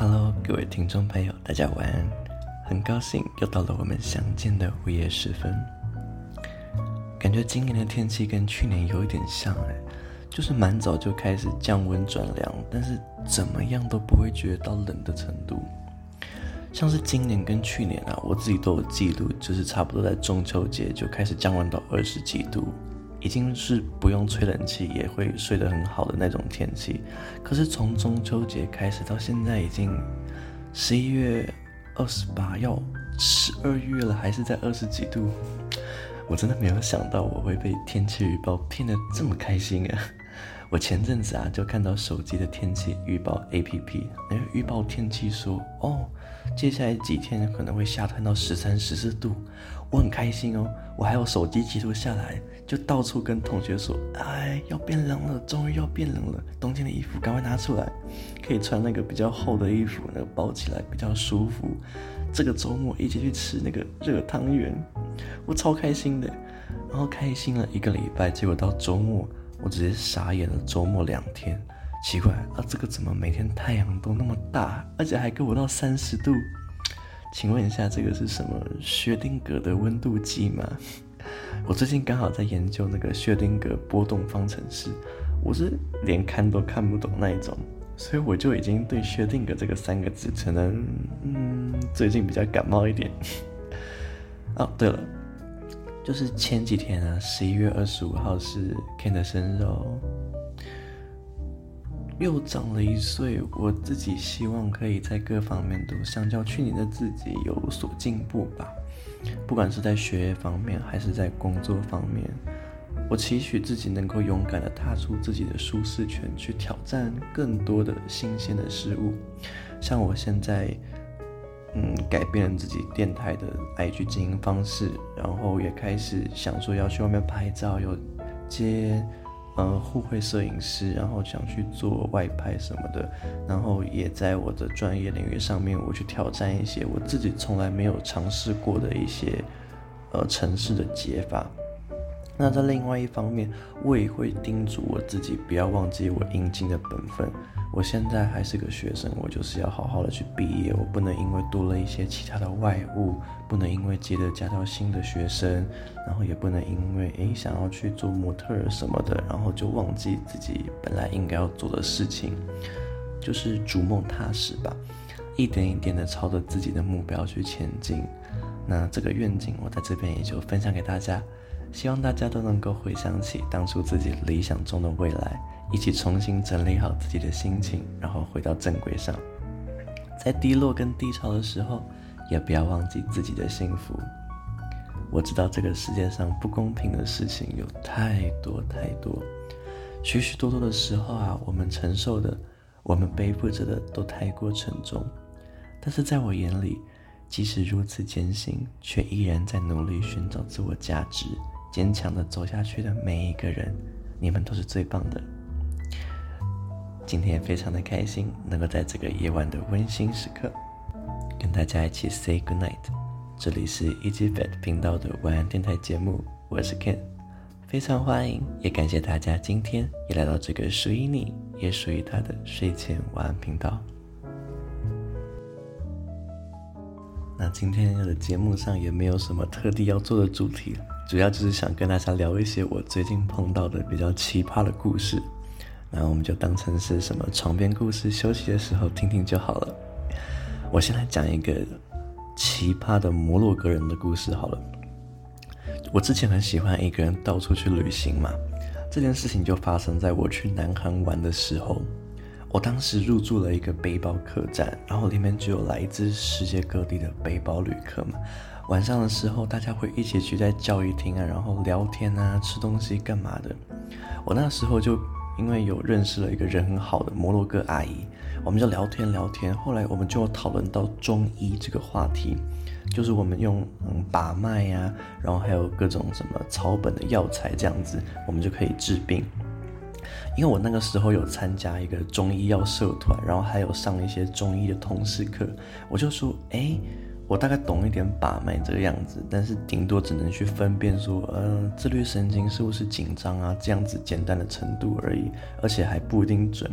Hello，各位听众朋友，大家晚安。很高兴又到了我们相见的午夜时分。感觉今年的天气跟去年有一点像哎，就是蛮早就开始降温转凉，但是怎么样都不会觉得到冷的程度。像是今年跟去年啊，我自己都有记录，就是差不多在中秋节就开始降温到二十几度。已经是不用吹冷气也会睡得很好的那种天气，可是从中秋节开始到现在已经十一月二十八，要十二月了，还是在二十几度，我真的没有想到我会被天气预报骗得这么开心啊！我前阵子啊就看到手机的天气预报 APP，那个预报天气说哦。接下来几天可能会下探到十三、十四度，我很开心哦。我还有手机记录下来，就到处跟同学说：“哎，要变冷了，终于要变冷了，冬天的衣服赶快拿出来，可以穿那个比较厚的衣服，那个包起来比较舒服。这个周末一起去吃那个热汤圆，我超开心的。然后开心了一个礼拜，结果到周末，我直接傻眼了。周末两天。”奇怪啊，这个怎么每天太阳都那么大，而且还给我到三十度？请问一下，这个是什么薛定谔的温度计吗？我最近刚好在研究那个薛定谔波动方程式，我是连看都看不懂那一种，所以我就已经对薛定谔这个三个字可能嗯最近比较感冒一点。哦，对了，就是前几天啊，十一月二十五号是 Ken 的生日哦。又长了一岁，我自己希望可以在各方面都相较去年的自己有所进步吧。不管是在学业方面，还是在工作方面，我期许自己能够勇敢地踏出自己的舒适圈，去挑战更多的新鲜的事物。像我现在，嗯，改变了自己电台的 IG 经营方式，然后也开始想说要去外面拍照，有接。呃，互惠摄影师，然后想去做外拍什么的，然后也在我的专业领域上面，我去挑战一些我自己从来没有尝试过的一些呃城市的解法。那在另外一方面，我也会叮嘱我自己不要忘记我应尽的本分。我现在还是个学生，我就是要好好的去毕业，我不能因为多了一些其他的外物，不能因为接着加到新的学生，然后也不能因为诶想要去做模特儿什么的，然后就忘记自己本来应该要做的事情，就是逐梦踏实吧，一点一点的朝着自己的目标去前进。那这个愿景我在这边也就分享给大家，希望大家都能够回想起当初自己理想中的未来。一起重新整理好自己的心情，然后回到正轨上。在低落跟低潮的时候，也不要忘记自己的幸福。我知道这个世界上不公平的事情有太多太多，许许多多的时候啊，我们承受的，我们背负着的都太过沉重。但是在我眼里，即使如此艰辛，却依然在努力寻找自我价值、坚强的走下去的每一个人，你们都是最棒的。今天非常的开心，能够在这个夜晚的温馨时刻，跟大家一起 say good night。这里是 Easy Fat 频道的晚安电台节目，我是 Ken，非常欢迎，也感谢大家今天也来到这个属于你，也属于他的睡前晚安频道。那今天的节目上也没有什么特地要做的主题，主要就是想跟大家聊一些我最近碰到的比较奇葩的故事。那我们就当成是什么床边故事，休息的时候听听就好了。我先来讲一个奇葩的摩洛哥人的故事好了。我之前很喜欢一个人到处去旅行嘛，这件事情就发生在我去南韩玩的时候。我当时入住了一个背包客栈，然后里面就有来自世界各地的背包旅客嘛。晚上的时候，大家会一起聚在教育厅啊，然后聊天啊，吃东西干嘛的。我那时候就。因为有认识了一个人很好的摩洛哥阿姨，我们就聊天聊天。后来我们就讨论到中医这个话题，就是我们用嗯把脉呀、然后还有各种什么草本的药材这样子，我们就可以治病。因为我那个时候有参加一个中医药社团，然后还有上一些中医的通识课，我就说，哎。我大概懂一点把脉这个样子，但是顶多只能去分辨说，呃，自律神经是不是紧张啊，这样子简单的程度而已，而且还不一定准。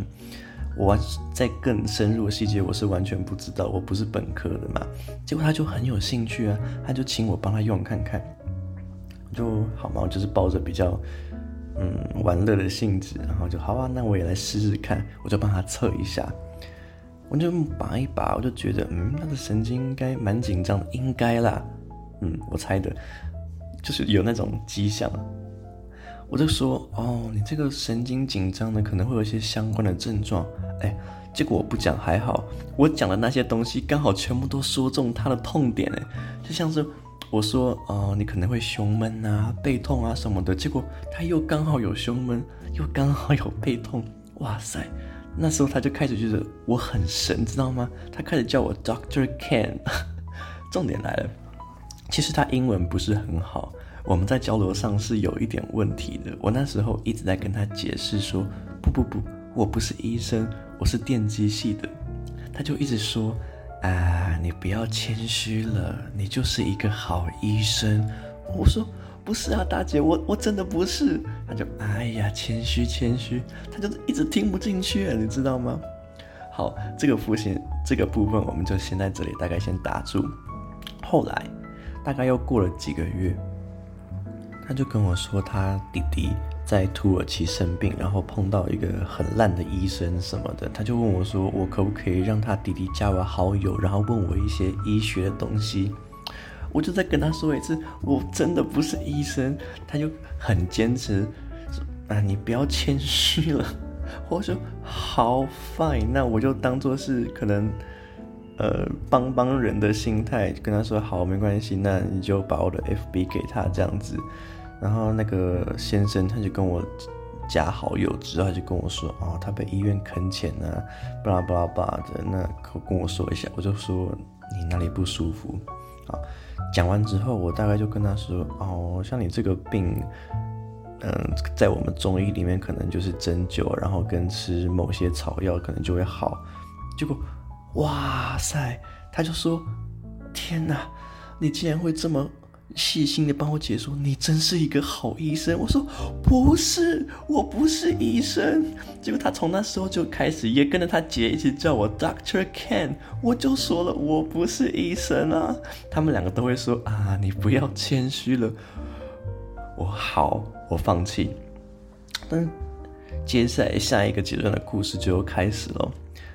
我在更深入的细节，我是完全不知道，我不是本科的嘛。结果他就很有兴趣啊，他就请我帮他用看看，就好嘛，我就是抱着比较嗯玩乐的性质，然后就好啊，那我也来试试看，我就帮他测一下，我就拔一拔，我就觉得嗯，他的神经应该蛮紧张的，应该啦，嗯，我猜的，就是有那种迹象。我就说哦，你这个神经紧张的可能会有一些相关的症状，哎，结果我不讲还好，我讲的那些东西刚好全部都说中他的痛点，哎，就像是我说哦，你可能会胸闷啊、背痛啊什么的，结果他又刚好有胸闷，又刚好有背痛，哇塞，那时候他就开始觉得我很神，知道吗？他开始叫我 Doctor Ken，重点来了，其实他英文不是很好。我们在交流上是有一点问题的。我那时候一直在跟他解释说：“不不不，我不是医生，我是电机系的。”他就一直说：“啊，你不要谦虚了，你就是一个好医生。”我说：“不是啊，大姐，我我真的不是。”他就：“哎呀，谦虚谦虚。”他就是一直听不进去，你知道吗？好，这个父亲这个部分我们就先在这里大概先打住。后来大概又过了几个月。他就跟我说，他弟弟在土耳其生病，然后碰到一个很烂的医生什么的。他就问我说，我可不可以让他弟弟加我好友，然后问我一些医学的东西。我就再跟他说一次，我真的不是医生。他就很坚持说，啊，你不要谦虚了。我说好，fine，那我就当做是可能，呃，帮帮人的心态，跟他说好，没关系，那你就把我的 FB 给他这样子。然后那个先生他就跟我加好友之后，他就跟我说：“哦，他被医院坑钱啊，巴拉巴拉巴的。”那跟我说一下，我就说：“你哪里不舒服？”好，讲完之后，我大概就跟他说：“哦，像你这个病，嗯，在我们中医里面可能就是针灸，然后跟吃某些草药可能就会好。”结果，哇塞，他就说：“天哪，你竟然会这么……”细心的帮我解说，你真是一个好医生。我说不是，我不是医生。结果他从那时候就开始也跟着他姐一起叫我 Doctor Ken。我就说了，我不是医生啊。他们两个都会说啊，你不要谦虚了。我好，我放弃。但接下来下一个阶段的故事就开始了。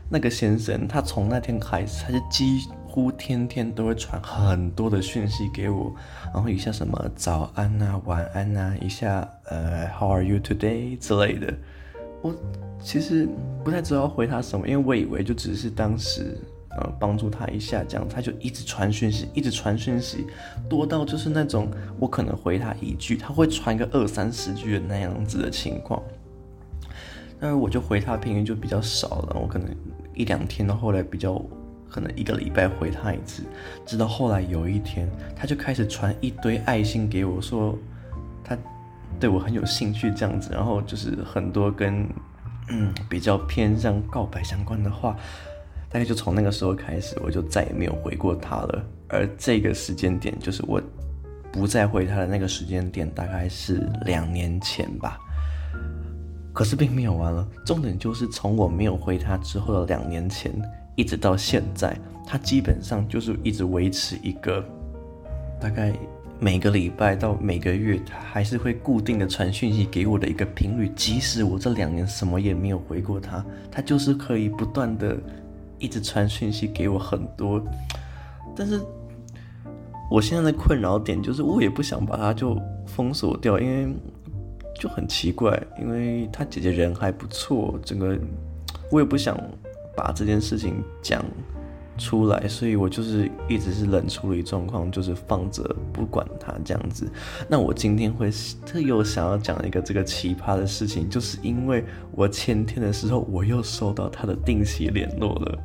那个先生，他从那天开始，他就几乎天天都会传很多的讯息给我，然后一下什么早安啊、晚安啊，一下呃 How are you today 之类的。我其实不太知道回他什么，因为我以为就只是当时呃帮助他一下这样，他就一直传讯息，一直传讯息，多到就是那种我可能回他一句，他会传个二三十句的那样子的情况。那我就回他频率就比较少了，我可能。一两天到，后来比较可能一个礼拜回他一次，直到后来有一天，他就开始传一堆爱心给我，说他对我很有兴趣这样子，然后就是很多跟嗯比较偏向告白相关的话，大概就从那个时候开始，我就再也没有回过他了。而这个时间点，就是我不再回他的那个时间点，大概是两年前吧。可是并没有完了，重点就是从我没有回他之后的两年前，一直到现在，他基本上就是一直维持一个，大概每个礼拜到每个月，他还是会固定的传讯息给我的一个频率。即使我这两年什么也没有回过他，他就是可以不断的一直传讯息给我很多。但是我现在的困扰点就是，我也不想把他就封锁掉，因为。就很奇怪，因为他姐姐人还不错，整个我也不想把这件事情讲出来，所以我就是一直是冷处理状况，就是放着不管他这样子。那我今天会特有想要讲一个这个奇葩的事情，就是因为我前天的时候我又收到他的定期联络了，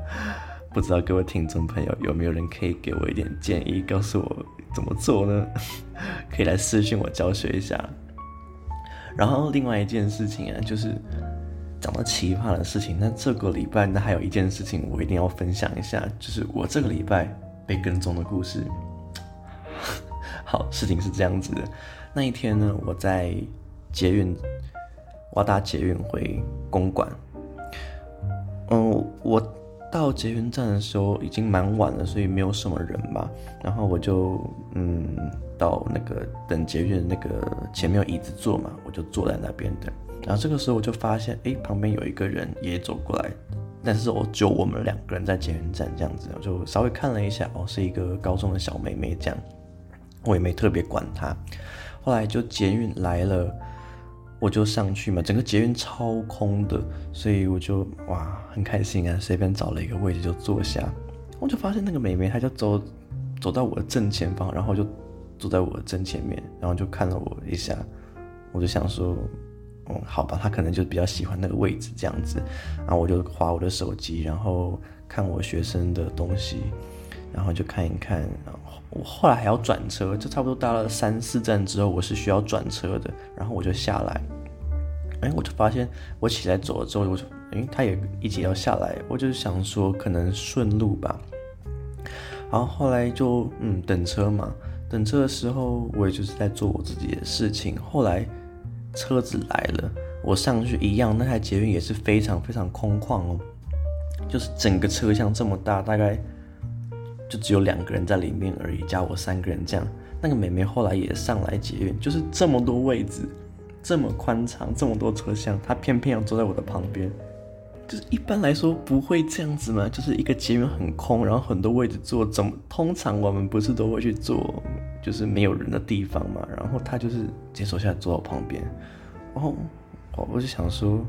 不知道各位听众朋友有没有人可以给我一点建议，告诉我怎么做呢？可以来私信我教学一下。然后另外一件事情啊，就是讲到奇葩的事情。那这个礼拜，那还有一件事情我一定要分享一下，就是我这个礼拜被跟踪的故事。好，事情是这样子的。那一天呢，我在捷运，我搭捷运回公馆。嗯，我到捷运站的时候已经蛮晚了，所以没有什么人嘛。然后我就嗯到那个等捷运那个前面有椅子坐嘛，我就坐在那边等。然后这个时候我就发现，哎，旁边有一个人也走过来，但是我就我们两个人在捷运站这样子，我就稍微看了一下，哦，是一个高中的小妹妹这样，我也没特别管她。后来就捷运来了。我就上去嘛，整个捷运超空的，所以我就哇很开心啊，随便找了一个位置就坐下。我就发现那个妹妹，她就走走到我的正前方，然后就坐在我的正前面，然后就看了我一下。我就想说，嗯，好吧，他可能就比较喜欢那个位置这样子。然后我就划我的手机，然后看我学生的东西，然后就看一看。然后我后来还要转车，就差不多搭了三四站之后，我是需要转车的，然后我就下来，哎，我就发现我起来走了之后，我就，哎，他也一起要下来，我就想说可能顺路吧，然后后来就嗯等车嘛，等车的时候我也就是在做我自己的事情，后来车子来了，我上去一样，那台捷运也是非常非常空旷哦，就是整个车厢这么大，大概。就只有两个人在里面而已，加我三个人这样。那个妹妹后来也上来捷运，就是这么多位置，这么宽敞，这么多车厢，她偏偏要坐在我的旁边。就是一般来说不会这样子嘛，就是一个捷运很空，然后很多位置坐，怎么通常我们不是都会去坐，就是没有人的地方嘛。然后他就是直接走下来坐我旁边，然后我我就想说。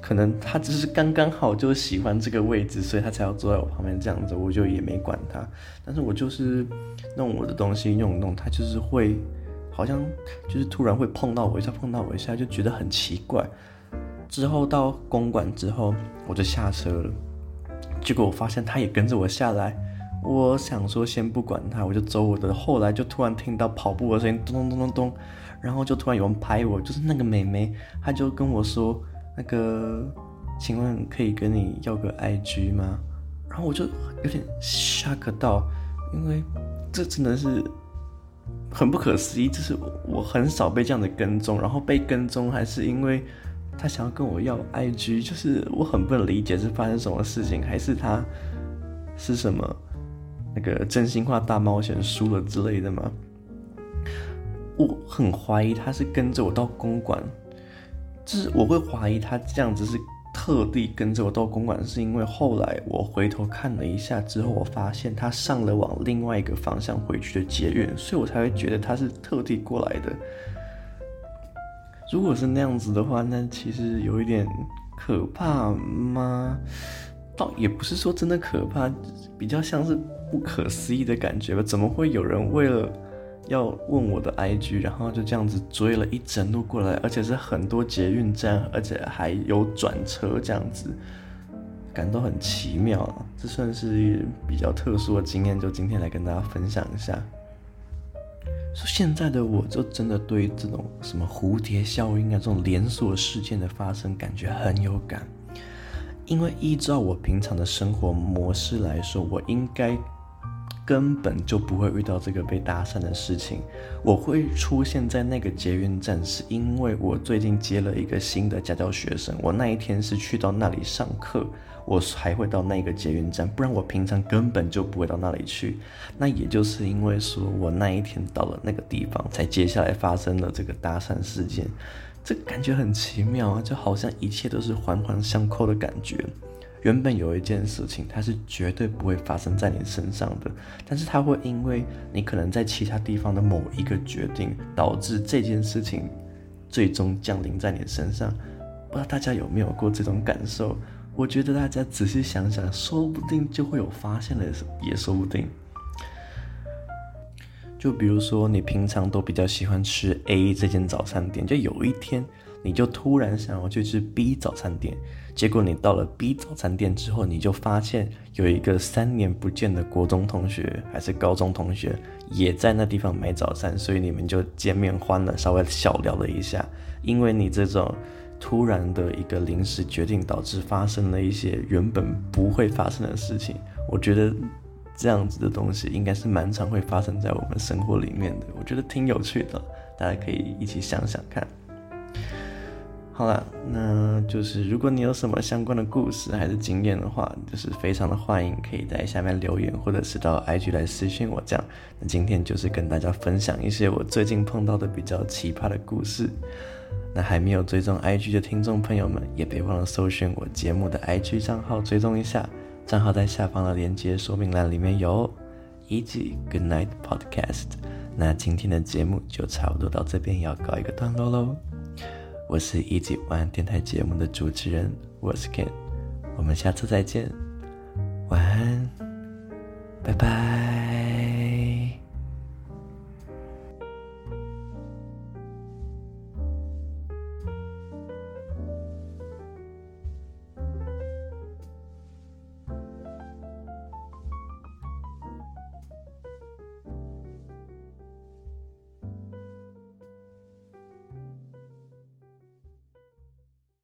可能他只是刚刚好就喜欢这个位置，所以他才要坐在我旁边这样子，我就也没管他。但是我就是弄我的东西，弄弄他就是会，好像就是突然会碰到我一下，碰到我一下，就觉得很奇怪。之后到公馆之后，我就下车了，结果我发现他也跟着我下来。我想说先不管他，我就走我的。后来就突然听到跑步的声音，咚咚咚咚咚，然后就突然有人拍我，就是那个妹妹，她就跟我说。那个，请问可以跟你要个 IG 吗？然后我就有点 shock 到，因为这真的是很不可思议，就是我很少被这样的跟踪，然后被跟踪还是因为他想要跟我要 IG，就是我很不能理解是发生什么事情，还是他是什么那个真心话大冒险输了之类的吗？我很怀疑他是跟着我到公馆。就是我会怀疑他这样子是特地跟着我到公馆，是因为后来我回头看了一下之后，我发现他上了往另外一个方向回去的捷运，所以我才会觉得他是特地过来的。如果是那样子的话，那其实有一点可怕吗？倒也不是说真的可怕，比较像是不可思议的感觉吧？怎么会有人为了要问我的 IG，然后就这样子追了一整路过来，而且是很多捷运站，而且还有转车这样子，感到很奇妙啊。这算是比较特殊的经验，就今天来跟大家分享一下。说现在的我就真的对这种什么蝴蝶效应啊，这种连锁事件的发生感觉很有感，因为依照我平常的生活模式来说，我应该。根本就不会遇到这个被搭讪的事情。我会出现在那个捷运站，是因为我最近接了一个新的家教学生。我那一天是去到那里上课，我才会到那个捷运站，不然我平常根本就不会到那里去。那也就是因为说我那一天到了那个地方，才接下来发生了这个搭讪事件。这感觉很奇妙啊，就好像一切都是环环相扣的感觉。原本有一件事情，它是绝对不会发生在你身上的，但是它会因为你可能在其他地方的某一个决定，导致这件事情最终降临在你身上。不知道大家有没有过这种感受？我觉得大家仔细想想，说不定就会有发现了，也说不定。就比如说，你平常都比较喜欢吃 A 这间早餐店，就有一天。你就突然想要去吃 B 早餐店，结果你到了 B 早餐店之后，你就发现有一个三年不见的国中同学还是高中同学也在那地方买早餐，所以你们就见面欢了，稍微小聊了一下。因为你这种突然的一个临时决定，导致发生了一些原本不会发生的事情。我觉得这样子的东西应该是蛮常会发生在我们生活里面的，我觉得挺有趣的，大家可以一起想想看。好了，那就是如果你有什么相关的故事还是经验的话，就是非常的欢迎，可以在下面留言，或者是到 IG 来私信我这样。那今天就是跟大家分享一些我最近碰到的比较奇葩的故事。那还没有追踪 IG 的听众朋友们，也别忘了搜寻我节目的 IG 账号，追踪一下。账号在下方的链接说明栏里面有。Easy Good Night Podcast。那今天的节目就差不多到这边，要告一个段落喽。我是一级晚安电台节目的主持人，我是 Ken，我们下次再见，晚安，拜拜。